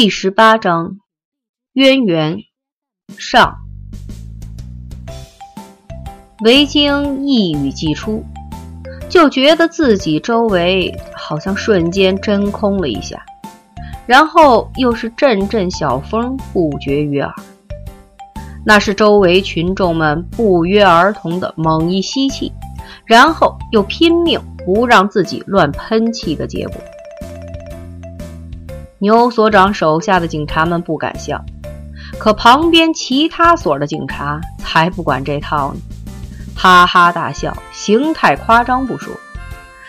第十八章渊源上。维京一语既出，就觉得自己周围好像瞬间真空了一下，然后又是阵阵小风不绝于耳。那是周围群众们不约而同的猛一吸气，然后又拼命不让自己乱喷气的结果。牛所长手下的警察们不敢笑，可旁边其他所的警察才不管这套呢，哈哈大笑，形态夸张不说。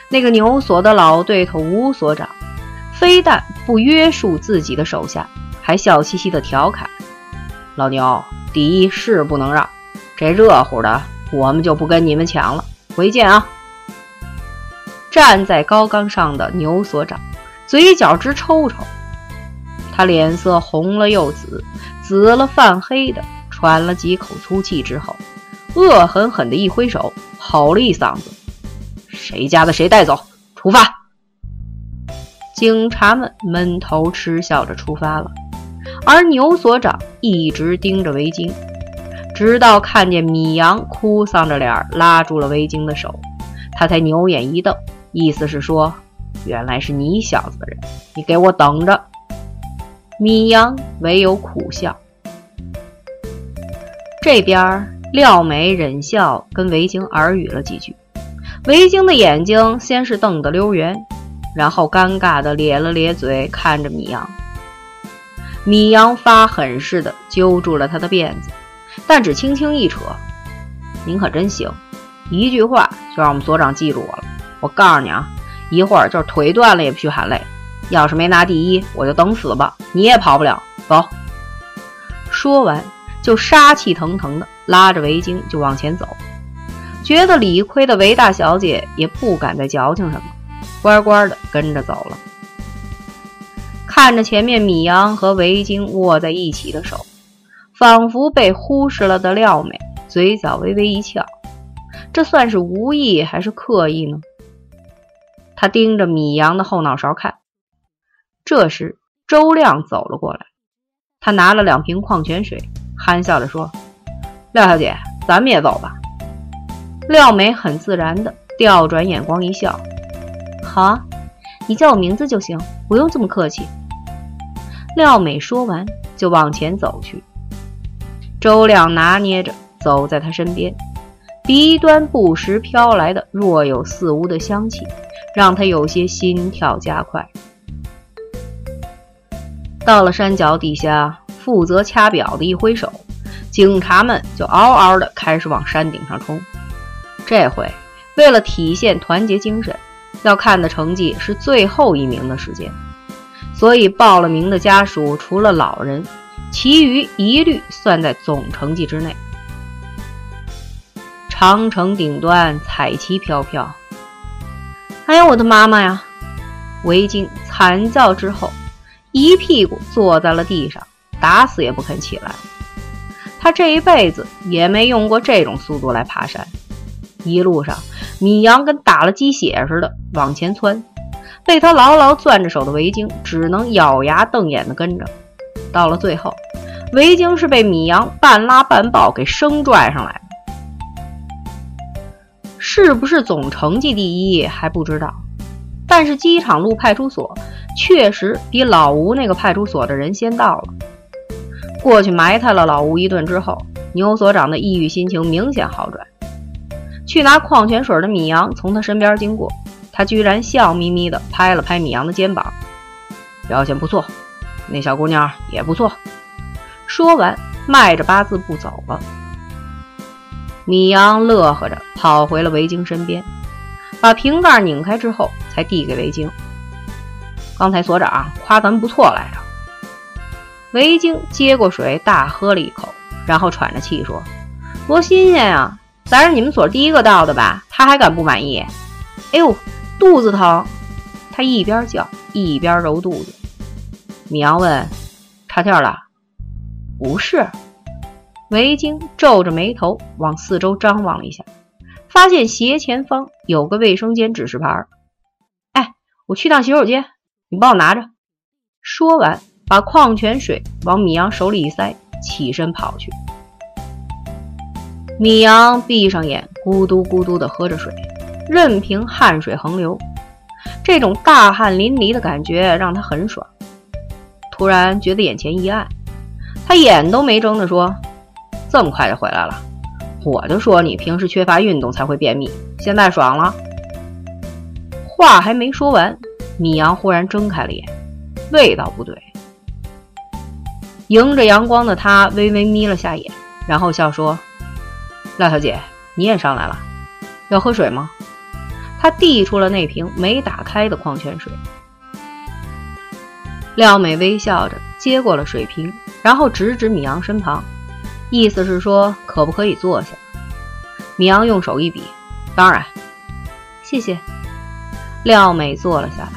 那个牛所的老对头吴所长，非但不约束自己的手下，还笑嘻嘻地调侃：“老牛，第一是不能让，这热乎的我们就不跟你们抢了，回见啊！”站在高岗上的牛所长，嘴角直抽抽。他脸色红了又紫，紫了泛黑的，喘了几口粗气之后，恶狠狠地一挥手，吼了一嗓子：“谁家的谁带走，出发！”警察们闷头嗤笑着出发了，而牛所长一直盯着围巾，直到看见米阳哭丧着脸拉住了围巾的手，他才牛眼一瞪，意思是说：“原来是你小子的人，你给我等着！”米阳唯有苦笑。这边，廖美忍笑跟维京耳语了几句。维京的眼睛先是瞪得溜圆，然后尴尬的咧了咧嘴，看着米阳。米阳发狠似的揪住了他的辫子，但只轻轻一扯：“您可真行，一句话就让我们所长记住我了。我告诉你啊，一会儿就是腿断了也不许喊累。”要是没拿第一，我就等死吧！你也跑不了。走。说完，就杀气腾腾的拉着维京就往前走。觉得理亏的维大小姐也不敢再矫情什么，乖乖的跟着走了。看着前面米阳和维京握在一起的手，仿佛被忽视了的廖美嘴角微微一翘，这算是无意还是刻意呢？他盯着米阳的后脑勺看。这时，周亮走了过来，他拿了两瓶矿泉水，憨笑着说：“廖小姐，咱们也走吧。”廖美很自然的调转眼光一笑：“好啊，你叫我名字就行，不用这么客气。”廖美说完就往前走去，周亮拿捏着走在他身边，鼻端不时飘来的若有似无的香气，让他有些心跳加快。到了山脚底下，负责掐表的一挥手，警察们就嗷嗷的开始往山顶上冲。这回为了体现团结精神，要看的成绩是最后一名的时间，所以报了名的家属除了老人，其余一律算在总成绩之内。长城顶端彩旗飘飘，哎呀，我的妈妈呀！围巾惨叫之后。一屁股坐在了地上，打死也不肯起来。他这一辈子也没用过这种速度来爬山。一路上，米阳跟打了鸡血似的往前窜，被他牢牢攥着手的维京只能咬牙瞪眼的跟着。到了最后，维京是被米阳半拉半抱给生拽上来的。是不是总成绩第一还不知道，但是机场路派出所。确实比老吴那个派出所的人先到了，过去埋汰了老吴一顿之后，牛所长的抑郁心情明显好转。去拿矿泉水的米阳从他身边经过，他居然笑眯眯地拍了拍米阳的肩膀：“表现不错，那小姑娘也不错。”说完，迈着八字步走了。米阳乐呵着跑回了维京身边，把瓶盖拧开之后，才递给维京。刚才所长夸咱们不错来着。维京接过水，大喝了一口，然后喘着气说：“多新鲜呀！咱是你们所第一个到的吧？他还敢不满意？哎呦，肚子疼！”他一边叫一边揉肚子。米阳问：“岔气了？”“不是。”维京皱着眉头往四周张望了一下，发现斜前方有个卫生间指示牌。“哎，我去趟洗手间。”你帮我拿着。说完，把矿泉水往米阳手里一塞，起身跑去。米阳闭上眼，咕嘟咕嘟地喝着水，任凭汗水横流。这种大汗淋漓的感觉让他很爽。突然觉得眼前一暗，他眼都没睁的说：“这么快就回来了？我就说你平时缺乏运动才会便秘，现在爽了。”话还没说完，米阳忽然睁开了眼，味道不对。迎着阳光的他微微眯了下眼，然后笑说：“廖小姐，你也上来了，要喝水吗？”他递出了那瓶没打开的矿泉水。廖美微笑着接过了水瓶，然后指指米阳身旁，意思是说可不可以坐下。米阳用手一比：“当然，谢谢。”廖美坐了下来，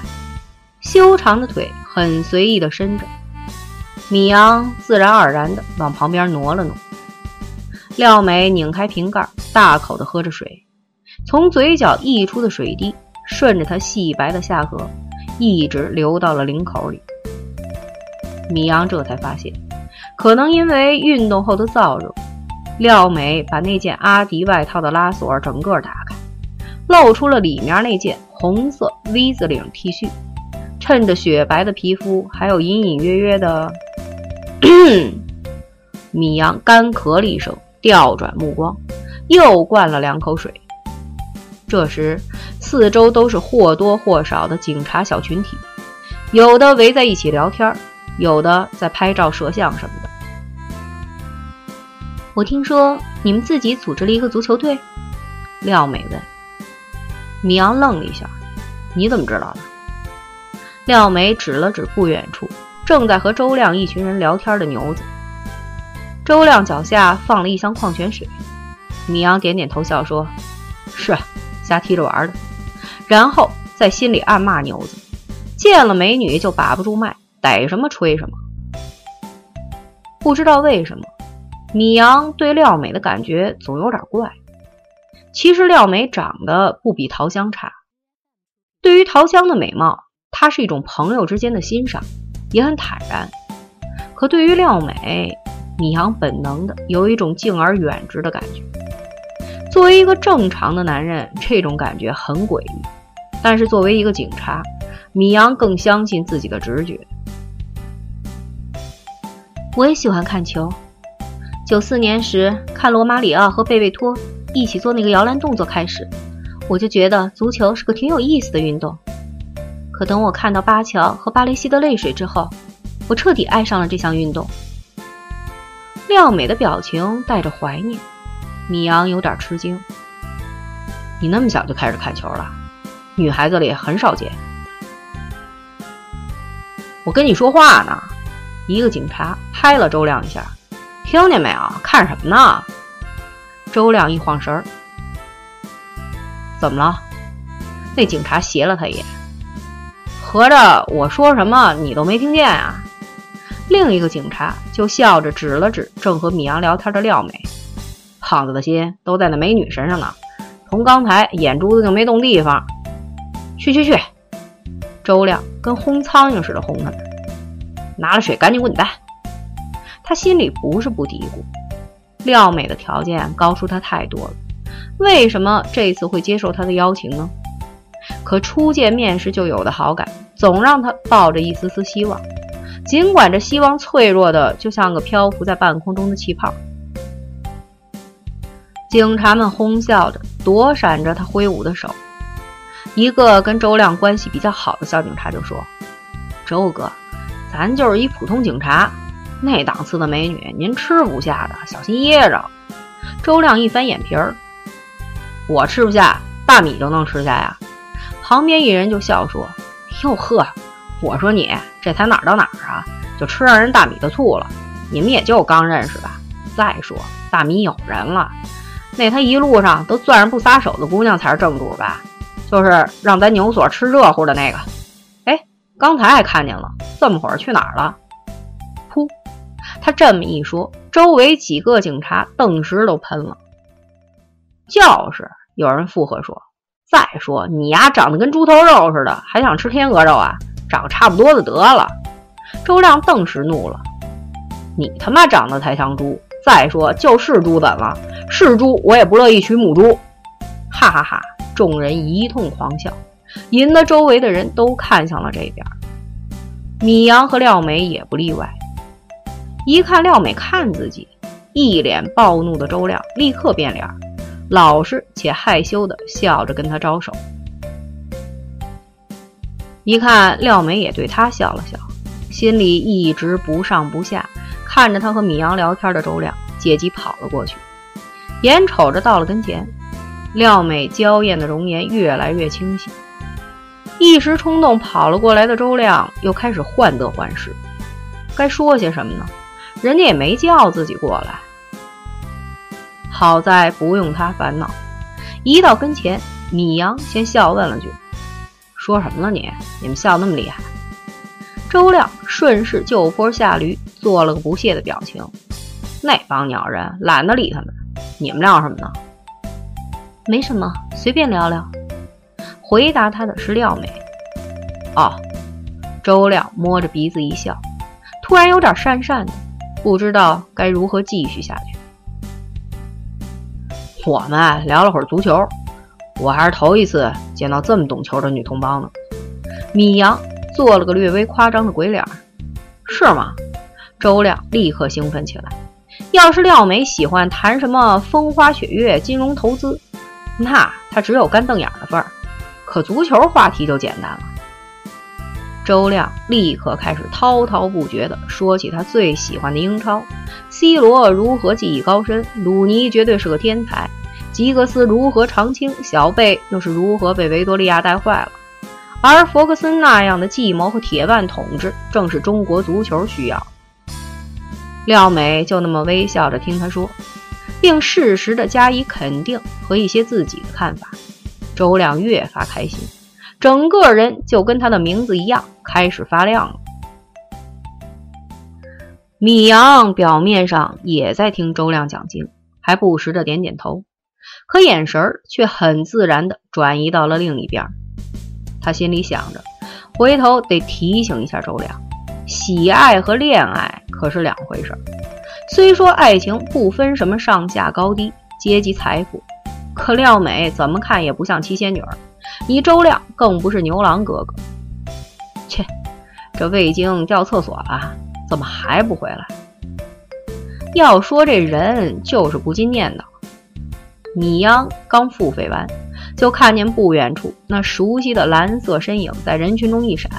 修长的腿很随意地伸着，米阳自然而然地往旁边挪了挪。廖美拧开瓶盖，大口地喝着水，从嘴角溢出的水滴顺着她细白的下颌，一直流到了领口里。米阳这才发现，可能因为运动后的燥热，廖美把那件阿迪外套的拉锁整个打开，露出了里面那件。红色 V 字领 T 恤，衬着雪白的皮肤，还有隐隐约约的。米阳干咳了一声，调转目光，又灌了两口水。这时，四周都是或多或少的警察小群体，有的围在一起聊天，有的在拍照摄像什么的。我听说你们自己组织了一个足球队，廖美问。米阳愣了一下，你怎么知道的？廖美指了指不远处正在和周亮一群人聊天的牛子。周亮脚下放了一箱矿泉水。米阳点点头，笑说：“是，瞎踢着玩的。”然后在心里暗骂牛子：见了美女就把不住脉，逮什么吹什么。不知道为什么，米阳对廖美的感觉总有点怪。其实廖美长得不比桃香差，对于桃香的美貌，他是一种朋友之间的欣赏，也很坦然。可对于廖美，米阳本能的有一种敬而远之的感觉。作为一个正常的男人，这种感觉很诡异。但是作为一个警察，米阳更相信自己的直觉。我也喜欢看球，九四年时看罗马里奥和贝贝托。一起做那个摇篮动作开始，我就觉得足球是个挺有意思的运动。可等我看到巴乔和巴雷西的泪水之后，我彻底爱上了这项运动。廖美的表情带着怀念，米阳有点吃惊：“你那么小就开始看球了？女孩子里很少见。”我跟你说话呢。一个警察拍了周亮一下：“听见没有？看什么呢？”周亮一晃神儿，怎么了？那警察斜了他一眼，合着我说什么你都没听见啊？另一个警察就笑着指了指正和米阳聊天的廖美，胖子的心都在那美女身上呢，从刚才眼珠子就没动地方。去去去！周亮跟轰苍蝇似的轰他们，拿了水赶紧滚蛋！他心里不是不嘀咕。廖美的条件高出他太多了，为什么这次会接受他的邀请呢？可初见面时就有的好感，总让他抱着一丝丝希望，尽管这希望脆弱的就像个漂浮在半空中的气泡。警察们哄笑着躲闪着他挥舞的手，一个跟周亮关系比较好的小警察就说：“周哥，咱就是一普通警察。”那档次的美女，您吃不下的，小心噎着。周亮一翻眼皮儿，我吃不下，大米就能吃下呀。旁边一人就笑说：“哟呵，我说你这才哪儿到哪儿啊，就吃上人大米的醋了。你们也就刚认识吧。再说大米有人了，那他一路上都攥着不撒手的姑娘才是正主吧？就是让咱牛所吃热乎的那个。刚才还看见了，这么会儿去哪儿了？”噗。他这么一说，周围几个警察顿时都喷了。就是，有人附和说：“再说你丫长得跟猪头肉似的，还想吃天鹅肉啊？长差不多的得了。”周亮顿时怒了：“你他妈长得才像猪！再说就是猪怎么了？是猪我也不乐意娶母猪！”哈哈哈！众人一通狂笑，引得周围的人都看向了这边。米阳和廖美也不例外。一看廖美看自己，一脸暴怒的周亮立刻变脸，老实且害羞的笑着跟他招手。一看廖美也对他笑了笑，心里一直不上不下，看着他和米阳聊天的周亮，借机跑了过去，眼瞅着到了跟前。廖美娇艳的容颜越来越清晰，一时冲动跑了过来的周亮又开始患得患失，该说些什么呢？人家也没叫自己过来。好在不用他烦恼，一到跟前，米阳先笑问了句：“说什么了你？你们笑那么厉害？”周亮顺势就坡下驴，做了个不屑的表情。那帮鸟人懒得理他们，你们聊什么呢？没什么，随便聊聊。回答他的是廖美。哦，周亮摸着鼻子一笑，突然有点讪讪的，不知道该如何继续下去。我们聊了会儿足球，我还是头一次见到这么懂球的女同胞呢。米阳做了个略微夸张的鬼脸。是吗？周亮立刻兴奋起来。要是廖美喜欢谈什么风花雪月、金融投资。那他只有干瞪眼的份儿，可足球话题就简单了。周亮立刻开始滔滔不绝地说起他最喜欢的英超，C 罗如何技艺高深，鲁尼绝对是个天才，吉格斯如何长青，小贝又是如何被维多利亚带坏了，而弗格森那样的计谋和铁腕统治，正是中国足球需要。廖美就那么微笑着听他说。并适时的加以肯定和一些自己的看法，周亮越发开心，整个人就跟他的名字一样开始发亮了。米阳表面上也在听周亮讲经，还不时的点点头，可眼神却很自然的转移到了另一边。他心里想着，回头得提醒一下周亮，喜爱和恋爱可是两回事。虽说爱情不分什么上下高低、阶级财富，可廖美怎么看也不像七仙女儿，你周亮更不是牛郎哥哥。切，这味精掉厕所了，怎么还不回来？要说这人就是不禁念叨。米央刚付费完，就看见不远处那熟悉的蓝色身影在人群中一闪，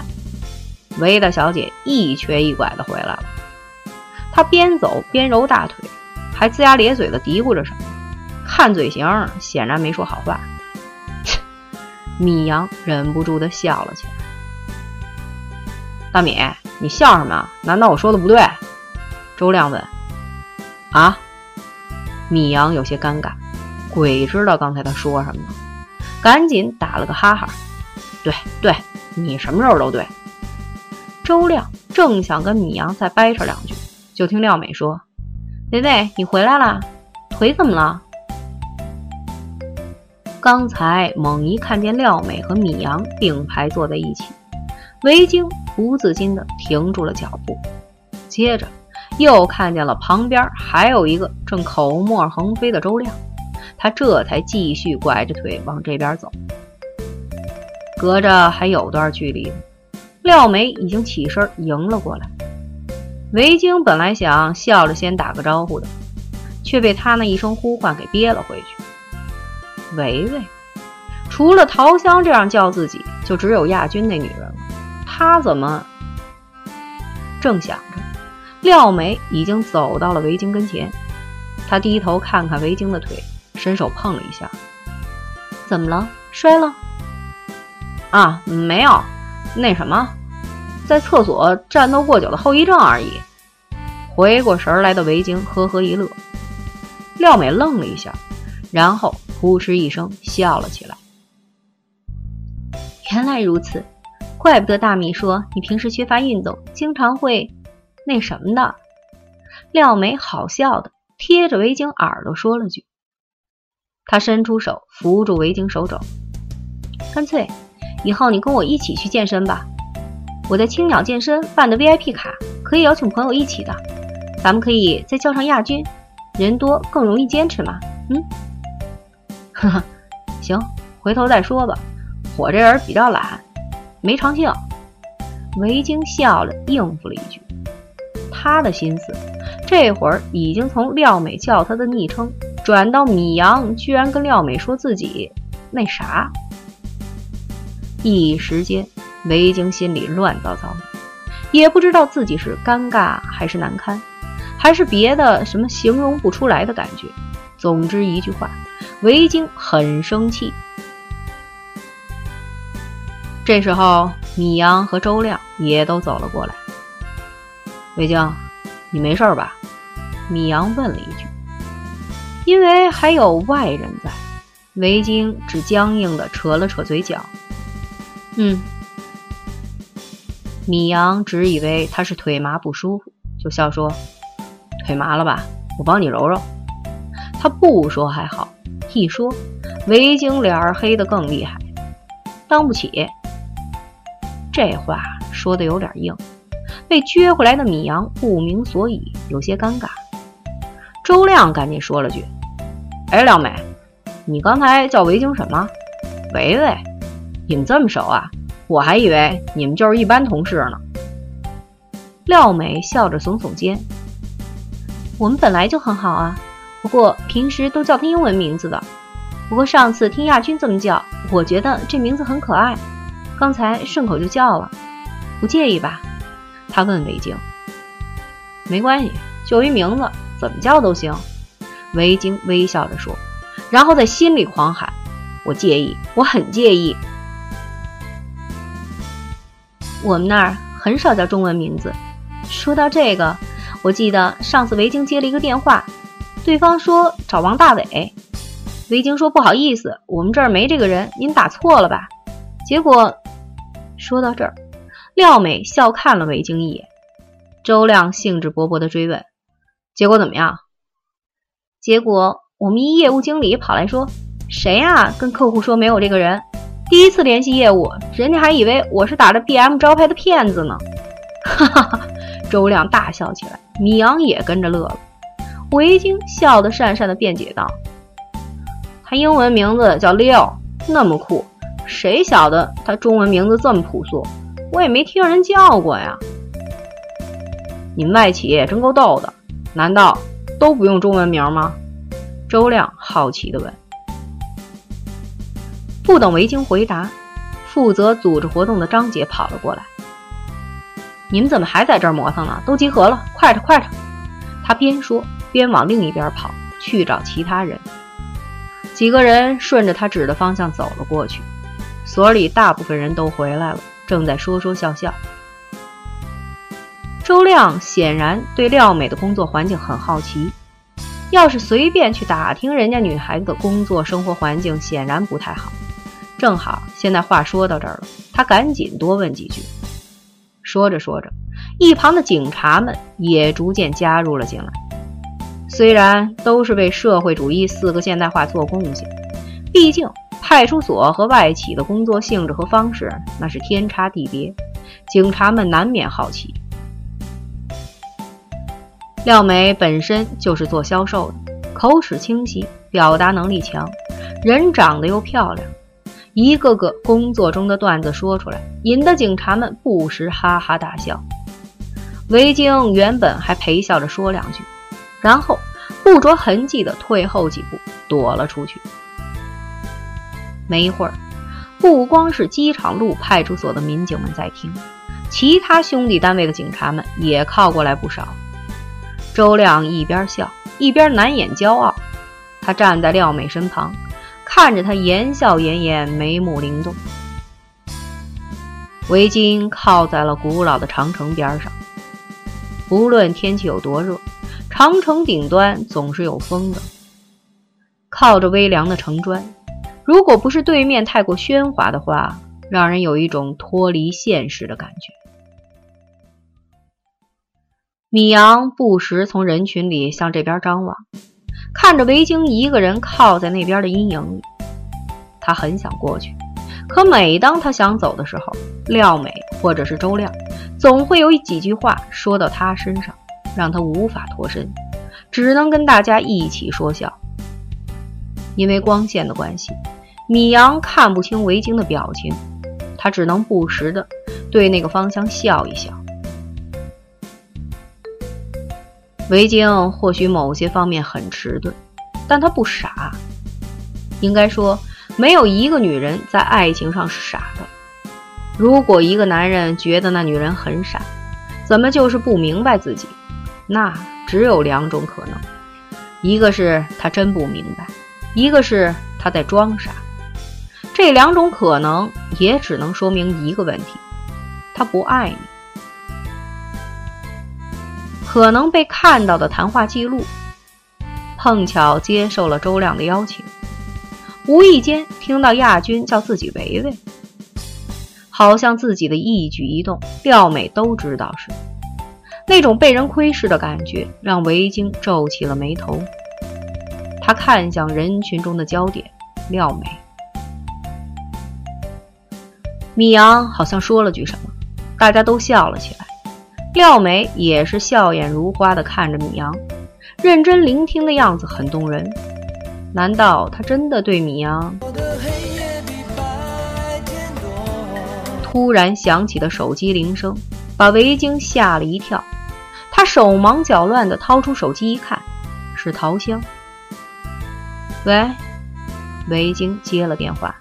韦大小姐一瘸一拐的回来了。她边走边揉大腿，还龇牙咧嘴的嘀咕着什么，看嘴型显然没说好话。米阳忍不住的笑了起来。大米，你笑什么？难道我说的不对？周亮问。啊？米阳有些尴尬，鬼知道刚才他说什么，赶紧打了个哈哈。对对，你什么时候都对。周亮正想跟米阳再掰扯两句。就听廖美说：“维维，你回来了，腿怎么了？”刚才猛一看见廖美和米阳并排坐在一起，维京不自禁地停住了脚步。接着又看见了旁边还有一个正口沫横飞的周亮，他这才继续拐着腿往这边走。隔着还有段距离，廖美已经起身迎了过来。维京本来想笑着先打个招呼的，却被他那一声呼唤给憋了回去。维维，除了桃香这样叫自己，就只有亚军那女人了。她怎么？正想着，廖美已经走到了维京跟前。她低头看看维京的腿，伸手碰了一下。怎么了？摔了？啊，没有，那什么。在厕所战斗过久的后遗症而已。回过神来的维京呵呵一乐，廖美愣了一下，然后扑哧一声笑了起来。原来如此，怪不得大米说你平时缺乏运动，经常会那什么的。廖美好笑的贴着维京耳朵说了句，他伸出手扶住维京手肘，干脆以后你跟我一起去健身吧。我在青鸟健身办的 VIP 卡，可以邀请朋友一起的。咱们可以再叫上亚军，人多更容易坚持嘛。嗯，呵呵，行，回头再说吧。我这人比较懒，没长性。维京笑了，应付了一句。他的心思这会儿已经从廖美叫他的昵称，转到米阳居然跟廖美说自己那啥。一时间，维京心里乱糟糟的，也不知道自己是尴尬还是难堪，还是别的什么形容不出来的感觉。总之一句话，维京很生气。这时候，米阳和周亮也都走了过来。维京，你没事吧？米阳问了一句。因为还有外人在，维京只僵硬的扯了扯嘴角。嗯，米阳只以为他是腿麻不舒服，就笑说：“腿麻了吧？我帮你揉揉。”他不说还好，一说，维京脸儿黑的更厉害。当不起，这话说的有点硬，被撅回来的米阳不明所以，有些尴尬。周亮赶紧说了句：“哎，廖美，你刚才叫维京什么？维维。”你们这么熟啊？我还以为你们就是一般同事呢。廖美笑着耸耸肩：“我们本来就很好啊，不过平时都叫他英文名字的。不过上次听亚军这么叫，我觉得这名字很可爱，刚才顺口就叫了，不介意吧？”他问维京。“没关系，就一名字，怎么叫都行。”维京微笑着说，然后在心里狂喊：“我介意，我很介意。”我们那儿很少叫中文名字。说到这个，我记得上次维京接了一个电话，对方说找王大伟。维京说不好意思，我们这儿没这个人，您打错了吧？结果说到这儿，廖美笑看了维京一眼。周亮兴致勃勃地追问：“结果怎么样？”结果我们一业务经理跑来说：“谁啊？跟客户说没有这个人。”第一次联系业务，人家还以为我是打着 BM 招牌的骗子呢。哈哈哈！周亮大笑起来，米阳也跟着乐了。维京笑得讪讪的辩解道：“他英文名字叫 Leo，那么酷，谁晓得他中文名字这么朴素？我也没听人叫过呀。”你们外企真够逗的，难道都不用中文名吗？周亮好奇地问。不等维京回答，负责组织活动的张姐跑了过来：“你们怎么还在这儿磨蹭呢？都集合了，快着快着！”他边说边往另一边跑去找其他人。几个人顺着他指的方向走了过去，所里大部分人都回来了，正在说说笑笑。周亮显然对廖美的工作环境很好奇，要是随便去打听人家女孩子的工作生活环境，显然不太好。正好现在话说到这儿了，他赶紧多问几句。说着说着，一旁的警察们也逐渐加入了进来。虽然都是为社会主义四个现代化做贡献，毕竟派出所和外企的工作性质和方式那是天差地别，警察们难免好奇。廖梅本身就是做销售的，口齿清晰，表达能力强，人长得又漂亮。一个个工作中的段子说出来，引得警察们不时哈哈大笑。维京原本还陪笑着说两句，然后不着痕迹的退后几步，躲了出去。没一会儿，不光是机场路派出所的民警们在听，其他兄弟单位的警察们也靠过来不少。周亮一边笑一边难掩骄傲，他站在廖美身旁。看着他言笑晏晏，眉目灵动。围巾靠在了古老的长城边上，不论天气有多热，长城顶端总是有风的。靠着微凉的城砖，如果不是对面太过喧哗的话，让人有一种脱离现实的感觉。米阳不时从人群里向这边张望。看着维京一个人靠在那边的阴影里，他很想过去，可每当他想走的时候，廖美或者是周亮，总会有几句话说到他身上，让他无法脱身，只能跟大家一起说笑。因为光线的关系，米阳看不清维京的表情，他只能不时的对那个方向笑一笑。维京或许某些方面很迟钝，但他不傻。应该说，没有一个女人在爱情上是傻的。如果一个男人觉得那女人很傻，怎么就是不明白自己？那只有两种可能：一个是他真不明白，一个是他在装傻。这两种可能也只能说明一个问题：他不爱你。可能被看到的谈话记录，碰巧接受了周亮的邀请，无意间听到亚军叫自己维维，好像自己的一举一动，廖美都知道是那种被人窥视的感觉，让维京皱起了眉头。他看向人群中的焦点，廖美。米阳好像说了句什么，大家都笑了起来。廖美也是笑眼如花的看着米阳，认真聆听的样子很动人。难道他真的对米阳？突然响起的手机铃声把维京吓了一跳，手忙脚乱地掏出手机一看，是陶香。喂，维京接了电话。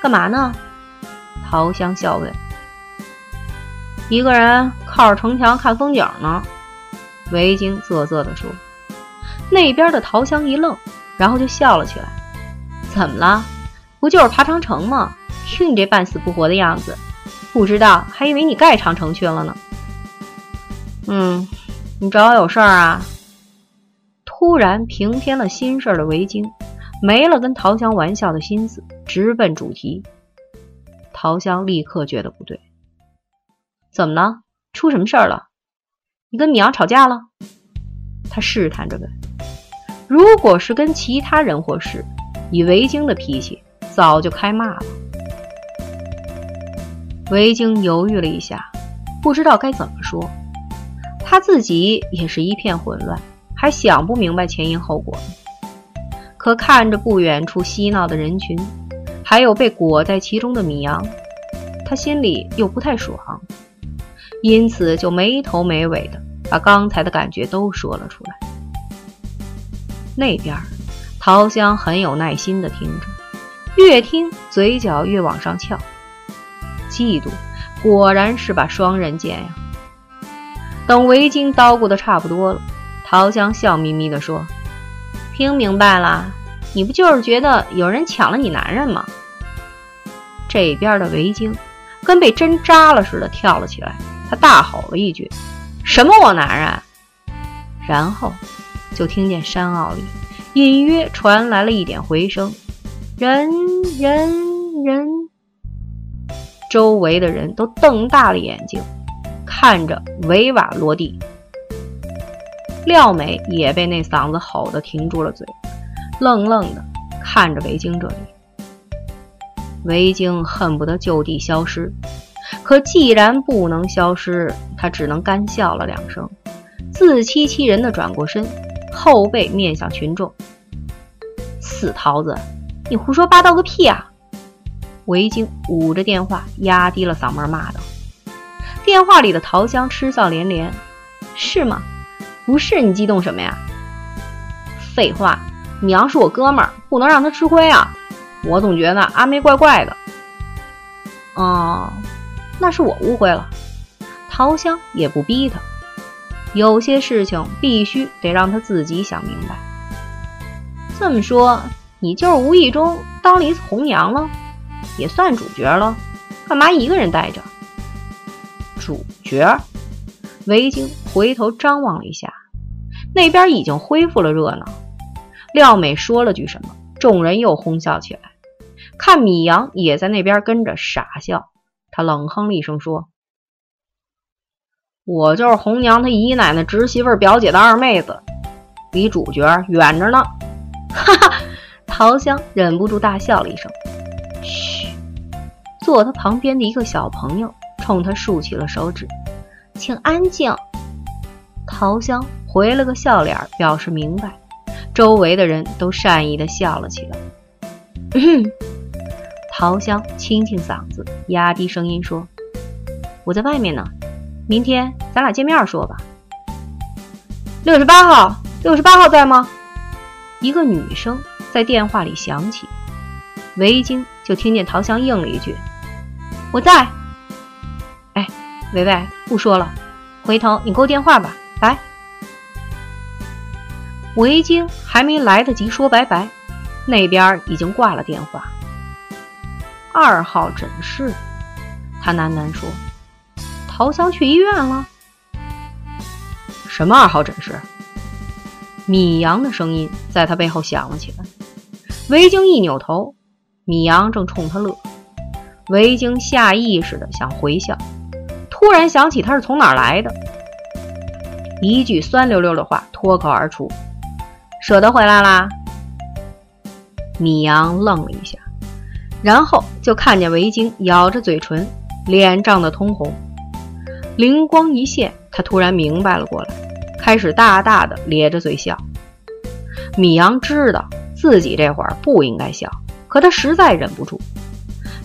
干嘛呢？陶香笑问。一个人靠着城墙看风景呢，维京啧啧地说。那边的桃香一愣，然后就笑了起来。怎么了？不就是爬长城吗？听你这半死不活的样子，不知道还以为你盖长城去了呢。嗯，你找我有事儿啊？突然平添了心事儿的维京，没了跟桃香玩笑的心思，直奔主题。桃香立刻觉得不对。怎么了？出什么事儿了？你跟米阳吵架了？他试探着问。如果是跟其他人或事，以维京的脾气，早就开骂了。维京犹豫了一下，不知道该怎么说。他自己也是一片混乱，还想不明白前因后果。可看着不远处嬉闹的人群，还有被裹在其中的米阳，他心里又不太爽。因此，就没头没尾的把刚才的感觉都说了出来。那边，桃香很有耐心的听着，越听嘴角越往上翘。嫉妒果然是把双刃剑呀！等围巾叨咕的差不多了，桃香笑眯眯的说：“听明白了，你不就是觉得有人抢了你男人吗？”这边的围巾跟被针扎了似的跳了起来。他大吼了一句：“什么我男人？”然后就听见山坳里隐约传来了一点回声：“人人人。”周围的人都瞪大了眼睛看着维瓦落地。廖美也被那嗓子吼得停住了嘴，愣愣的看着维京这里。维京恨不得就地消失。可既然不能消失，他只能干笑了两声，自欺欺人的转过身，后背面向群众：“死桃子，你胡说八道个屁啊！”维京捂着电话，压低了嗓门骂道。电话里的桃香嗤笑连连：“是吗？不是你激动什么呀？废话，你要是我哥们儿，不能让他吃亏啊！我总觉得阿梅怪怪的。”哦。那是我误会了，桃香也不逼他，有些事情必须得让他自己想明白。这么说，你就是无意中当了一次红娘了，也算主角了？干嘛一个人待着？主角？维京回头张望了一下，那边已经恢复了热闹。廖美说了句什么，众人又哄笑起来。看米阳也在那边跟着傻笑。他冷哼了一声，说：“我就是红娘她姨奶奶侄媳妇表姐的二妹子，离主角远着呢。”哈哈，桃香忍不住大笑了一声。嘘，坐他旁边的一个小朋友冲他竖起了手指，请安静。桃香回了个笑脸，表示明白。周围的人都善意的笑了起来。桃香清清嗓子，压低声音说：“我在外面呢，明天咱俩见面说吧。”六十八号，六十八号在吗？一个女声在电话里响起。维京就听见桃香应了一句：“我在。”维维，不说了，回头你给我电话吧，拜。维京还没来得及说拜拜，那边已经挂了电话。二号诊室，他喃喃说：“桃香去医院了。”什么二号诊室？米阳的声音在他背后响了起来。维京一扭头，米阳正冲他乐。维京下意识的想回笑，突然想起他是从哪儿来的，一句酸溜溜的话脱口而出。舍得回来啦？米阳愣了一下，然后就看见维京咬着嘴唇，脸涨得通红。灵光一现，他突然明白了过来，开始大大的咧着嘴笑。米阳知道自己这会儿不应该笑，可他实在忍不住。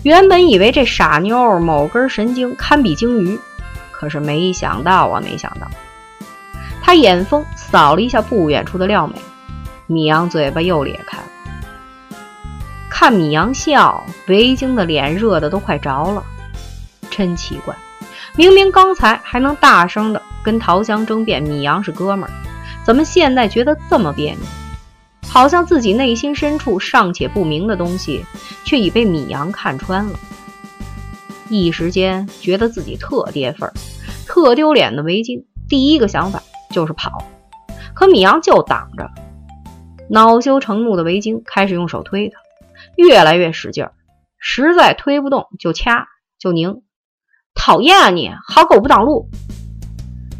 原本以为这傻妞某根神经堪比鲸鱼，可是没想到啊，没想到。他眼风扫了一下不远处的廖美。米阳嘴巴又咧开了，看米阳笑，维京的脸热的都快着了。真奇怪，明明刚才还能大声的跟桃香争辩米阳是哥们儿，怎么现在觉得这么别扭？好像自己内心深处尚且不明的东西，却已被米阳看穿了。一时间觉得自己特跌份儿、特丢脸的维京，第一个想法就是跑，可米阳就挡着。恼羞成怒的维京开始用手推他，越来越使劲儿，实在推不动就掐就拧。讨厌啊你！好狗不挡路！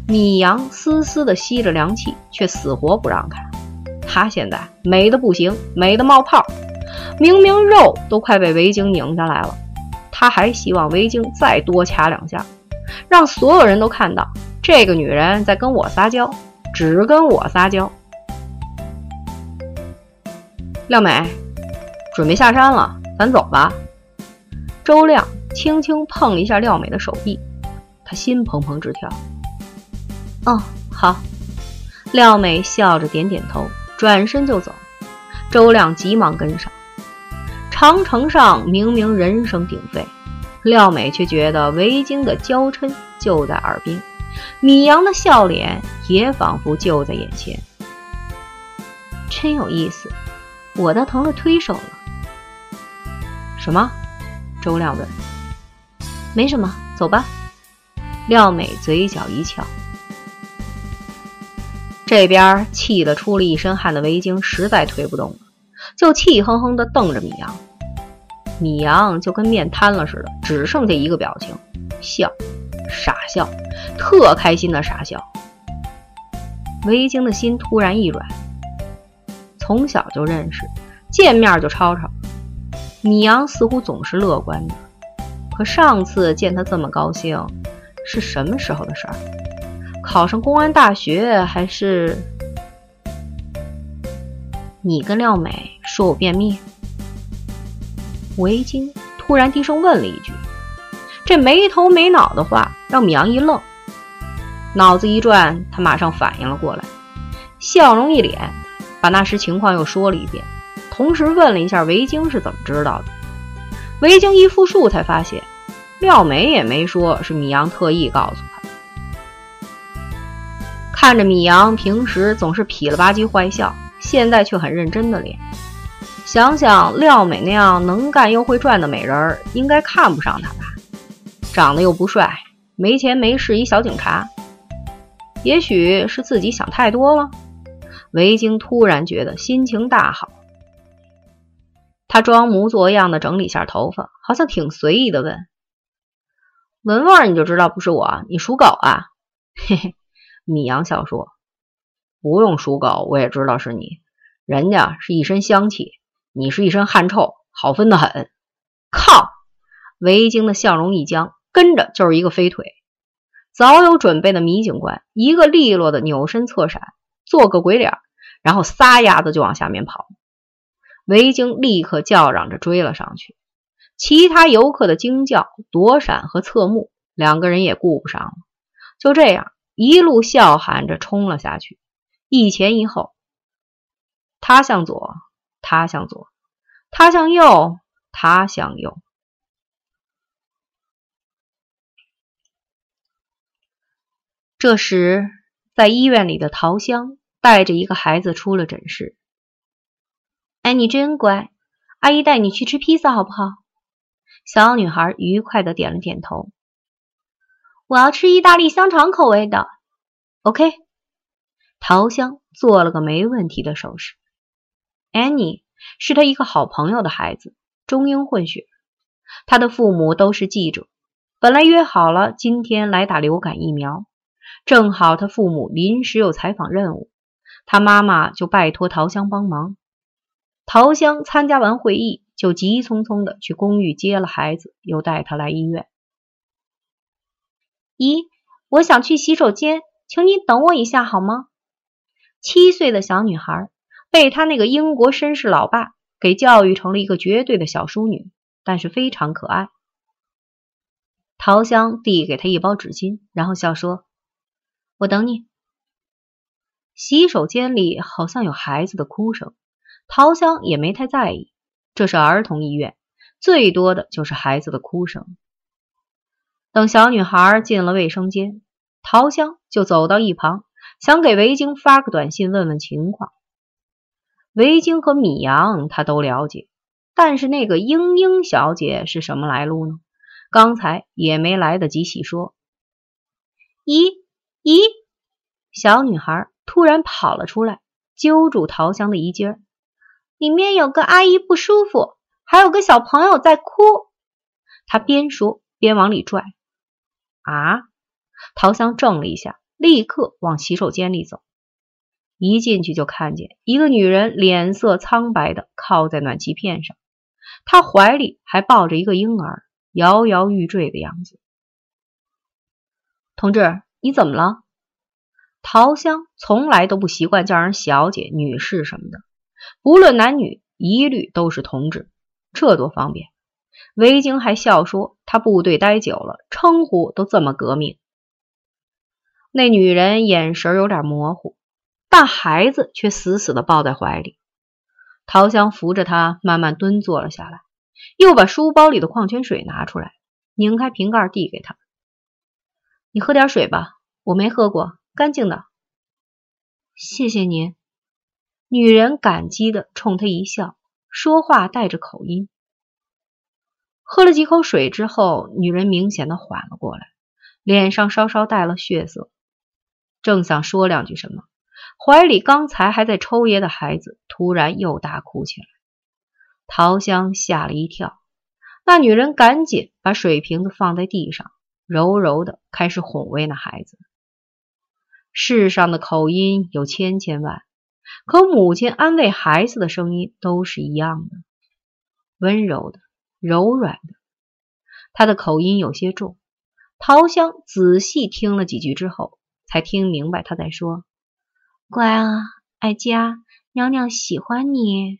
米阳丝丝的吸着凉气，却死活不让开。他现在美的不行，美的冒泡，明明肉都快被围巾拧下来了，他还希望围巾再多掐两下，让所有人都看到这个女人在跟我撒娇，只跟我撒娇。廖美，准备下山了，咱走吧。周亮轻轻碰了一下廖美的手臂，他心怦怦直跳。哦，好。廖美笑着点点头，转身就走。周亮急忙跟上。长城上明明人声鼎沸，廖美却觉得维京的娇嗔就在耳边，米阳的笑脸也仿佛就在眼前，真有意思。我倒成了推手了。什么？周亮问。没什么，走吧。廖美嘴角一翘。这边气得出了一身汗的维京实在推不动了，就气哼哼地瞪着米阳。米阳就跟面瘫了似的，只剩下一个表情：笑，傻笑，特开心的傻笑。维京的心突然一软。从小就认识，见面就吵吵。米阳似乎总是乐观的，可上次见他这么高兴，是什么时候的事儿？考上公安大学还是？你跟廖美说我便秘？维京突然低声问了一句，这没头没脑的话让米阳一愣，脑子一转，他马上反应了过来，笑容一脸。把那时情况又说了一遍，同时问了一下维京是怎么知道的。维京一复述，才发现廖美也没说是米阳特意告诉。看着米阳平时总是痞了吧唧坏笑，现在却很认真的脸，想想廖美那样能干又会赚的美人儿，应该看不上他吧？长得又不帅，没钱没势一小警察，也许是自己想太多了。维京突然觉得心情大好，他装模作样的整理下头发，好像挺随意的问：“闻味儿你就知道不是我，你属狗啊？”嘿嘿，米阳笑说：“不用属狗，我也知道是你。人家是一身香气，你是一身汗臭，好分得很。”靠！维京的笑容一僵，跟着就是一个飞腿。早有准备的米警官一个利落的扭身侧闪，做个鬼脸，然后撒丫子就往下面跑。维京立刻叫嚷着追了上去，其他游客的惊叫、躲闪和侧目，两个人也顾不上了。就这样，一路笑喊着冲了下去，一前一后，他向左，他向左，他向右，他向右。这时，在医院里的桃香带着一个孩子出了诊室。哎，你真乖，阿姨带你去吃披萨好不好？小女孩愉快的点了点头。我要吃意大利香肠口味的。OK。桃香做了个没问题的手势。Annie 是他一个好朋友的孩子，中英混血。他的父母都是记者，本来约好了今天来打流感疫苗。正好他父母临时有采访任务，他妈妈就拜托桃香帮忙。桃香参加完会议，就急匆匆的去公寓接了孩子，又带他来医院。姨，我想去洗手间，请你等我一下好吗？七岁的小女孩被他那个英国绅士老爸给教育成了一个绝对的小淑女，但是非常可爱。桃香递给他一包纸巾，然后笑说。我等你。洗手间里好像有孩子的哭声，桃香也没太在意，这是儿童医院，最多的就是孩子的哭声。等小女孩进了卫生间，桃香就走到一旁，想给维京发个短信问问情况。维京和米阳他都了解，但是那个英英小姐是什么来路呢？刚才也没来得及细说。咦？咦，小女孩突然跑了出来，揪住桃香的衣襟里面有个阿姨不舒服，还有个小朋友在哭。她边说边往里拽。啊！桃香怔了一下，立刻往洗手间里走。一进去就看见一个女人脸色苍白的靠在暖气片上，她怀里还抱着一个婴儿，摇摇欲坠的样子。同志。你怎么了？桃香从来都不习惯叫人小姐、女士什么的，不论男女，一律都是同志，这多方便。维京还笑说他部队待久了，称呼都这么革命。那女人眼神有点模糊，但孩子却死死的抱在怀里。桃香扶着她慢慢蹲坐了下来，又把书包里的矿泉水拿出来，拧开瓶盖递给他。你喝点水吧，我没喝过，干净的。谢谢您。女人感激的冲他一笑，说话带着口音。喝了几口水之后，女人明显的缓了过来，脸上稍稍带了血色。正想说两句什么，怀里刚才还在抽噎的孩子突然又大哭起来。桃香吓了一跳，那女人赶紧把水瓶子放在地上。柔柔的开始哄慰那孩子。世上的口音有千千万，可母亲安慰孩子的声音都是一样的，温柔的、柔软的。他的口音有些重。桃香仔细听了几句之后，才听明白他在说：“乖啊，哀家，娘娘喜欢你。”